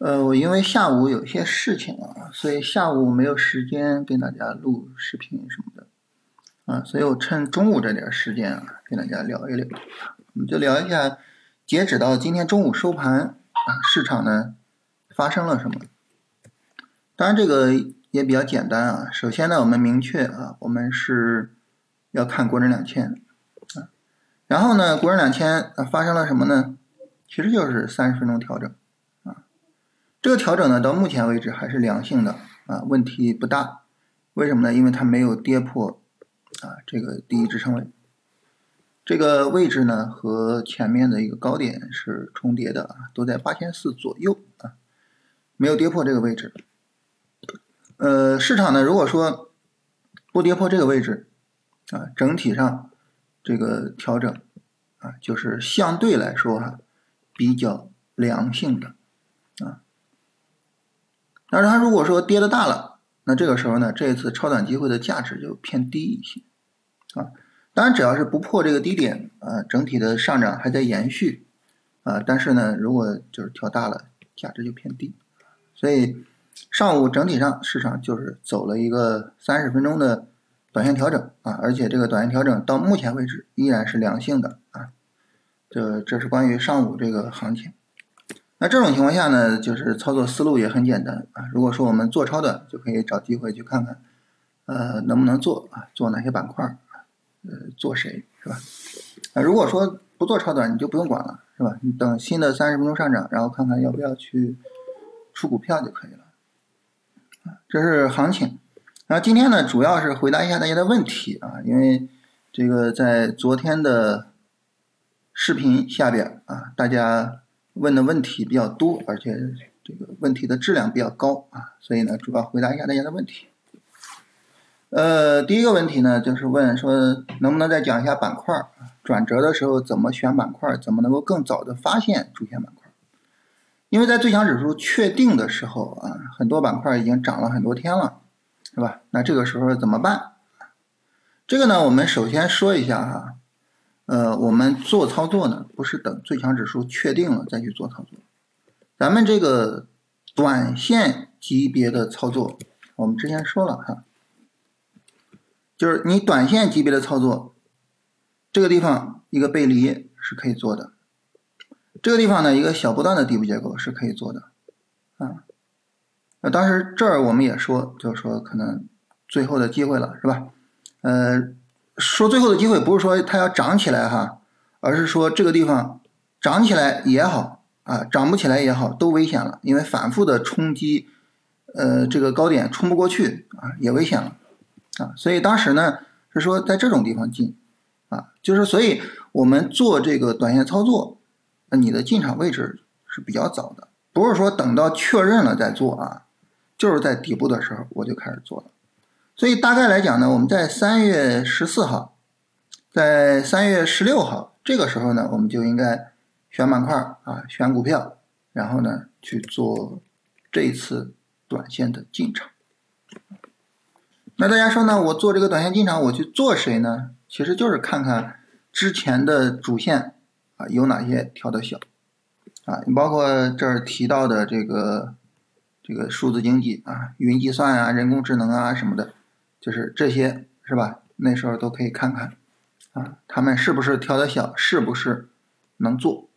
呃，我因为下午有些事情啊，所以下午没有时间跟大家录视频什么的，啊，所以我趁中午这点时间啊，跟大家聊一聊，我们就聊一下，截止到今天中午收盘啊，市场呢发生了什么？当然这个也比较简单啊，首先呢，我们明确啊，我们是要看国证两千啊，然后呢，国证两千啊发生了什么呢？其实就是三十分钟调整。这个调整呢，到目前为止还是良性的啊，问题不大。为什么呢？因为它没有跌破啊这个第一支撑位，这个位置呢和前面的一个高点是重叠的啊，都在八千四左右啊，没有跌破这个位置。呃，市场呢，如果说不跌破这个位置啊，整体上这个调整啊，就是相对来说哈比较良性的啊。但是它如果说跌的大了，那这个时候呢，这一次超短机会的价值就偏低一些，啊，当然只要是不破这个低点，啊，整体的上涨还在延续，啊，但是呢，如果就是调大了，价值就偏低，所以上午整体上市场就是走了一个三十分钟的短线调整，啊，而且这个短线调整到目前为止依然是良性的，啊，这这是关于上午这个行情。那这种情况下呢，就是操作思路也很简单啊。如果说我们做超短，就可以找机会去看看，呃，能不能做啊？做哪些板块？呃，做谁是吧？啊，如果说不做超短，你就不用管了，是吧？你等新的三十分钟上涨，然后看看要不要去出股票就可以了。这是行情。然后今天呢，主要是回答一下大家的问题啊，因为这个在昨天的视频下边啊，大家。问的问题比较多，而且这个问题的质量比较高啊，所以呢，主要回答一下大家的问题。呃，第一个问题呢，就是问说能不能再讲一下板块转折的时候怎么选板块，怎么能够更早的发现主线板块？因为在最强指数确定的时候啊，很多板块已经涨了很多天了，是吧？那这个时候怎么办？这个呢，我们首先说一下哈。呃，我们做操作呢，不是等最强指数确定了再去做操作。咱们这个短线级别的操作，我们之前说了哈，就是你短线级别的操作，这个地方一个背离是可以做的，这个地方呢一个小波段的底部结构是可以做的，啊，那当时这儿我们也说，就是说可能最后的机会了，是吧？呃。说最后的机会不是说它要涨起来哈，而是说这个地方涨起来也好啊，涨不起来也好，都危险了，因为反复的冲击，呃，这个高点冲不过去啊，也危险了啊。所以当时呢是说在这种地方进啊，就是所以我们做这个短线操作，你的进场位置是比较早的，不是说等到确认了再做啊，就是在底部的时候我就开始做了。所以大概来讲呢，我们在三月十四号，在三月十六号这个时候呢，我们就应该选板块啊，选股票，然后呢去做这一次短线的进场。那大家说呢，我做这个短线进场，我去做谁呢？其实就是看看之前的主线啊有哪些调的小啊，你包括这儿提到的这个这个数字经济啊、云计算啊、人工智能啊什么的。就是这些是吧？那时候都可以看看啊，他们是不是调的小，是不是能做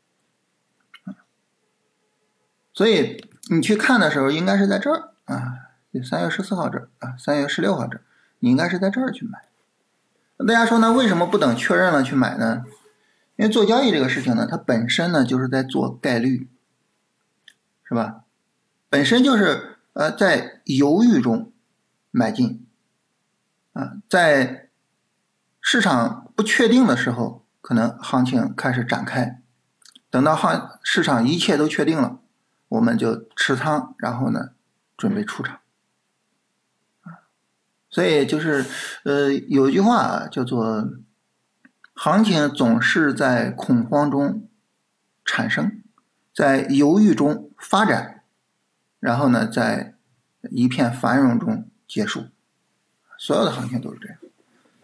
所以你去看的时候，应该是在这儿啊，三月十四号这儿啊，三月十六号这儿，你应该是在这儿去买。大家说呢？为什么不等确认了去买呢？因为做交易这个事情呢，它本身呢就是在做概率，是吧？本身就是呃在犹豫中买进。啊，在市场不确定的时候，可能行情开始展开。等到行市场一切都确定了，我们就持仓，然后呢，准备出场。啊，所以就是呃，有一句话，叫做“行情总是在恐慌中产生，在犹豫中发展，然后呢，在一片繁荣中结束。”所有的行情都是这样，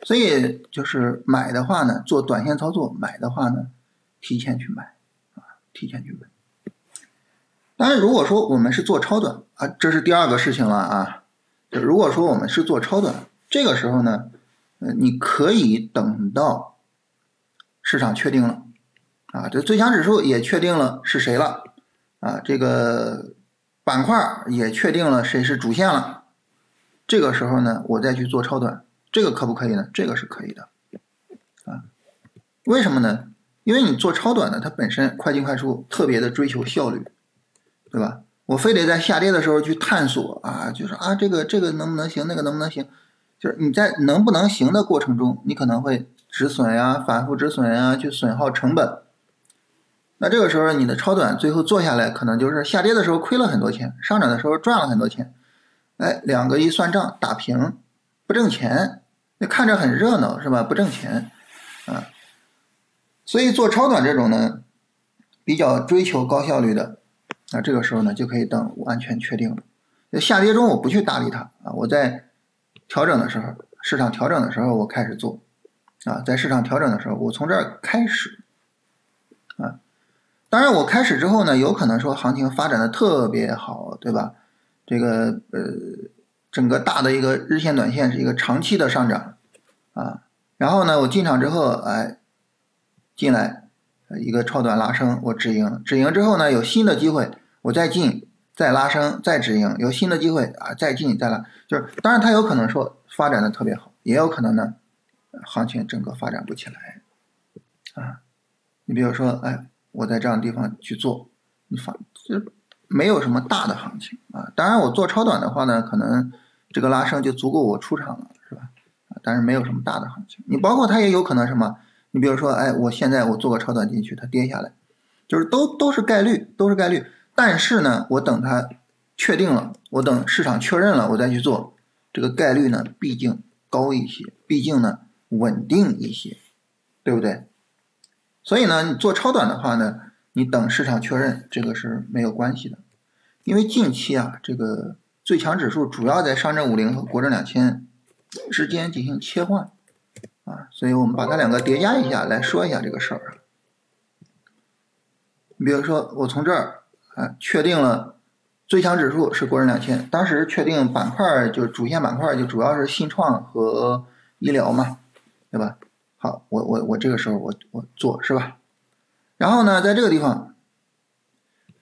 所以就是买的话呢，做短线操作；买的话呢，提前去买啊，提前去买。当然，如果说我们是做超短啊，这是第二个事情了啊。就如果说我们是做超短，这个时候呢，呃，你可以等到市场确定了啊，这最强指数也确定了是谁了啊，这个板块也确定了谁是主线了，这个时候呢，我再去做超短，这个可不可以呢？这个是可以的啊。为什么呢？因为你做超短的，它本身快进快出，特别的追求效率。对吧？我非得在下跌的时候去探索啊，就是啊，这个这个能不能行，那个能不能行？就是你在能不能行的过程中，你可能会止损呀，反复止损呀，去损耗成本。那这个时候你的超短最后做下来，可能就是下跌的时候亏了很多钱，上涨的时候赚了很多钱。哎，两个一算账打平，不挣钱，那看着很热闹是吧？不挣钱啊。所以做超短这种呢，比较追求高效率的。那这个时候呢，就可以等完全确定了。下跌中我不去搭理它啊，我在调整的时候，市场调整的时候我开始做啊，在市场调整的时候，我从这儿开始啊。当然，我开始之后呢，有可能说行情发展的特别好，对吧？这个呃，整个大的一个日线、短线是一个长期的上涨啊。然后呢，我进场之后，哎，进来。一个超短拉升，我止盈，止盈之后呢，有新的机会，我再进，再拉升，再止盈，有新的机会啊，再进再拉，就是当然它有可能说发展的特别好，也有可能呢，行情整个发展不起来啊。你比如说，哎，我在这样的地方去做，你发就没有什么大的行情啊。当然我做超短的话呢，可能这个拉升就足够我出场了，是吧？啊，但是没有什么大的行情。你包括它也有可能什么？你比如说，哎，我现在我做个超短进去，它跌下来，就是都都是概率，都是概率。但是呢，我等它确定了，我等市场确认了，我再去做，这个概率呢，毕竟高一些，毕竟呢稳定一些，对不对？所以呢，你做超短的话呢，你等市场确认，这个是没有关系的。因为近期啊，这个最强指数主要在上证五零和国证两千之间进行切换。啊，所以我们把它两个叠加一下来说一下这个事儿。你比如说，我从这儿啊确定了最强指数是国证两千，当时确定板块就主线板块就主要是信创和医疗嘛，对吧？好，我我我这个时候我我做是吧？然后呢，在这个地方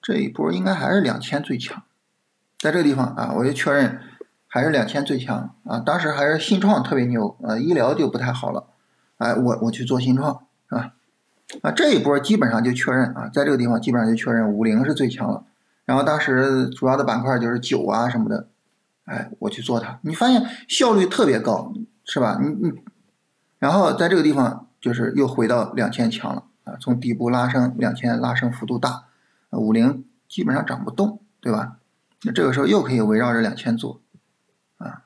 这一波应该还是两千最强，在这个地方啊，我就确认。还是两千最强啊！当时还是信创特别牛，呃，医疗就不太好了。哎，我我去做信创是吧？啊，这一波基本上就确认啊，在这个地方基本上就确认五零是最强了。然后当时主要的板块就是酒啊什么的，哎，我去做它，你发现效率特别高，是吧？你你，然后在这个地方就是又回到两千强了从底部拉升两千拉升幅度大，五零基本上涨不动，对吧？那这个时候又可以围绕着两千做。啊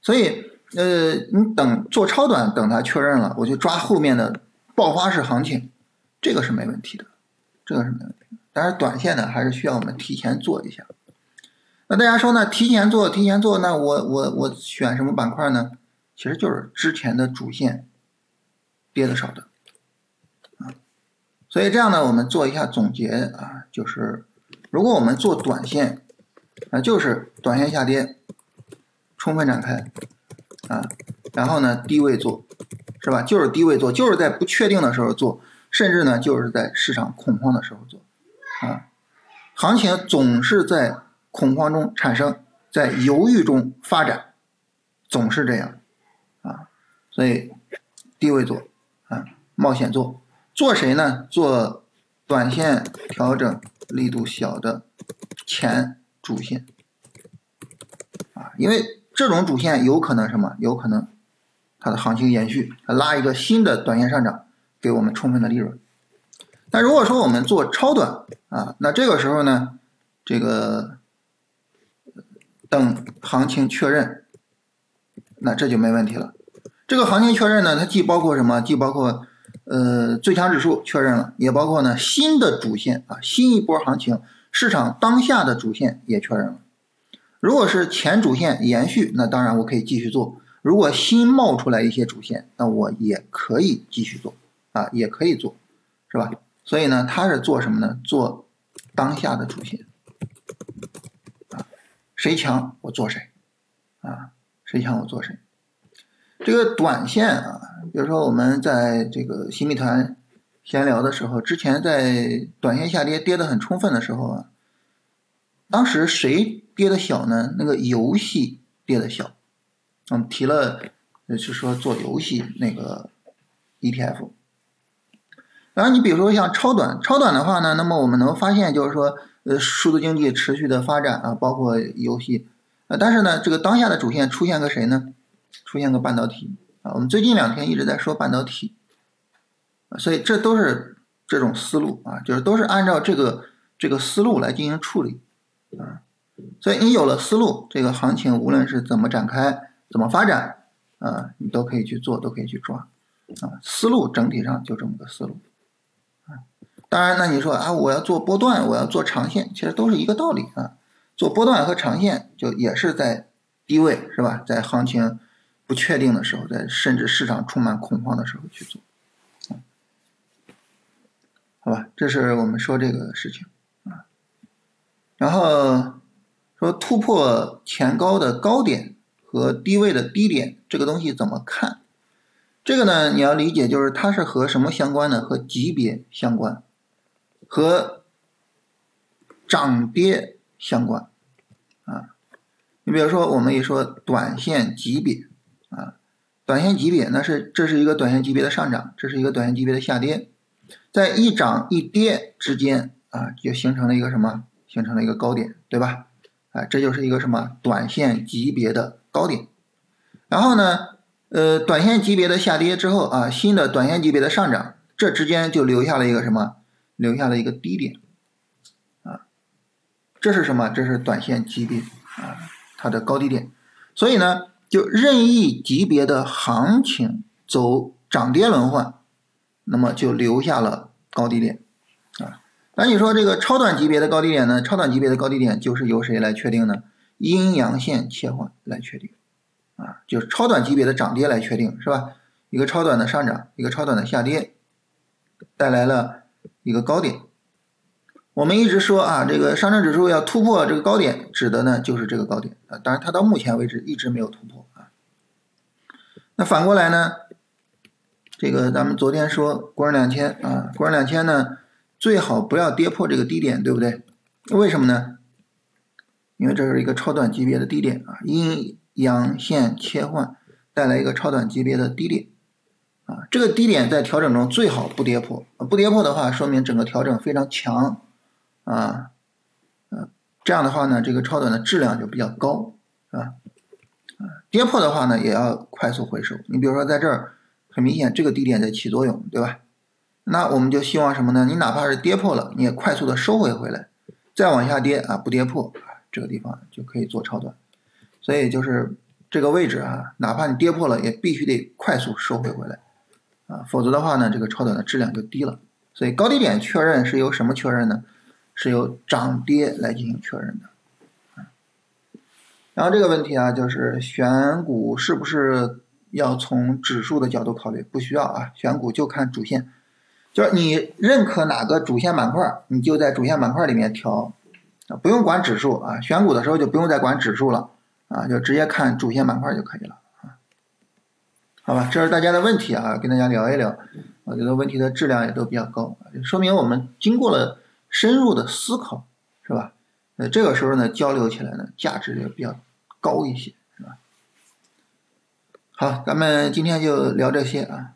所以，呃，你等做超短，等它确认了，我就抓后面的爆发式行情，这个是没问题的，这个是没问题的。但是短线呢，还是需要我们提前做一下。那大家说呢？提前做，提前做，那我我我选什么板块呢？其实就是之前的主线跌的少的。所以这样呢，我们做一下总结啊，就是如果我们做短线啊，就是短线下跌。充分展开，啊，然后呢，低位做，是吧？就是低位做，就是在不确定的时候做，甚至呢，就是在市场恐慌的时候做，啊，行情总是在恐慌中产生，在犹豫中发展，总是这样，啊，所以低位做，啊，冒险做，做谁呢？做短线调整力度小的前主线，啊，因为。这种主线有可能什么？有可能它的行情延续，它拉一个新的短线上涨，给我们充分的利润。但如果说我们做超短啊，那这个时候呢，这个等行情确认，那这就没问题了。这个行情确认呢，它既包括什么？既包括呃最强指数确认了，也包括呢新的主线啊，新一波行情，市场当下的主线也确认了。如果是前主线延续，那当然我可以继续做；如果新冒出来一些主线，那我也可以继续做，啊，也可以做，是吧？所以呢，它是做什么呢？做当下的主线啊，谁强我做谁啊，谁强我做谁。这个短线啊，比如说我们在这个新密团闲聊的时候，之前在短线下跌跌得很充分的时候啊，当时谁跌的小呢？那个游戏跌的小，我们提了，是说做游戏那个 ETF。然后你比如说像超短，超短的话呢，那么我们能发现就是说，呃，数字经济持续的发展啊，包括游戏，呃，但是呢，这个当下的主线出现个谁呢？出现个半导体啊，我们最近两天一直在说半导体，所以这都是这种思路啊，就是都是按照这个这个思路来进行处理啊，所以你有了思路，这个行情无论是怎么展开、怎么发展啊，你都可以去做，都可以去抓啊，思路整体上就这么个思路。啊当然，那你说啊，我要做波段，我要做长线，其实都是一个道理啊。做波段和长线，就也是在低位，是吧？在行情不确定的时候，在甚至市场充满恐慌的时候去做，好吧？这是我们说这个事情啊。然后说突破前高的高点和低位的低点，这个东西怎么看？这个呢，你要理解就是它是和什么相关的？和级别相关。和涨跌相关啊，你比如说，我们一说短线级别啊，短线级别那是这是一个短线级别的上涨，这是一个短线级别的下跌，在一涨一跌之间啊，就形成了一个什么？形成了一个高点，对吧？啊，这就是一个什么短线级别的高点。然后呢，呃，短线级别的下跌之后啊，新的短线级别的上涨，这之间就留下了一个什么？留下了一个低点，啊，这是什么？这是短线级别啊，它的高低点。所以呢，就任意级别的行情走涨跌轮换，那么就留下了高低点啊。那你说这个超短级别的高低点呢？超短级别的高低点就是由谁来确定呢？阴阳线切换来确定啊，就是超短级别的涨跌来确定，是吧？一个超短的上涨，一个超短的下跌，带来了。一个高点，我们一直说啊，这个上证指数要突破这个高点，指的呢就是这个高点啊。当然，它到目前为止一直没有突破啊。那反过来呢，这个咱们昨天说国证两千啊，国证两千呢最好不要跌破这个低点，对不对？为什么呢？因为这是一个超短级别的低点啊，阴阳线切换带来一个超短级别的低点。啊，这个低点在调整中最好不跌破，不跌破的话，说明整个调整非常强，啊，呃，这样的话呢，这个超短的质量就比较高，是吧？啊，跌破的话呢，也要快速回收。你比如说在这儿，很明显这个低点在起作用，对吧？那我们就希望什么呢？你哪怕是跌破了，你也快速的收回回来，再往下跌啊，不跌破，这个地方就可以做超短。所以就是这个位置啊，哪怕你跌破了，也必须得快速收回回来。啊，否则的话呢，这个超短的质量就低了。所以高低点确认是由什么确认呢？是由涨跌来进行确认的。然后这个问题啊，就是选股是不是要从指数的角度考虑？不需要啊，选股就看主线，就是你认可哪个主线板块，你就在主线板块里面调啊，不用管指数啊。选股的时候就不用再管指数了啊，就直接看主线板块就可以了。啊好吧，这是大家的问题啊，跟大家聊一聊，我觉得问题的质量也都比较高，说明我们经过了深入的思考，是吧？呃，这个时候呢，交流起来呢，价值也比较高一些，是吧？好，咱们今天就聊这些啊。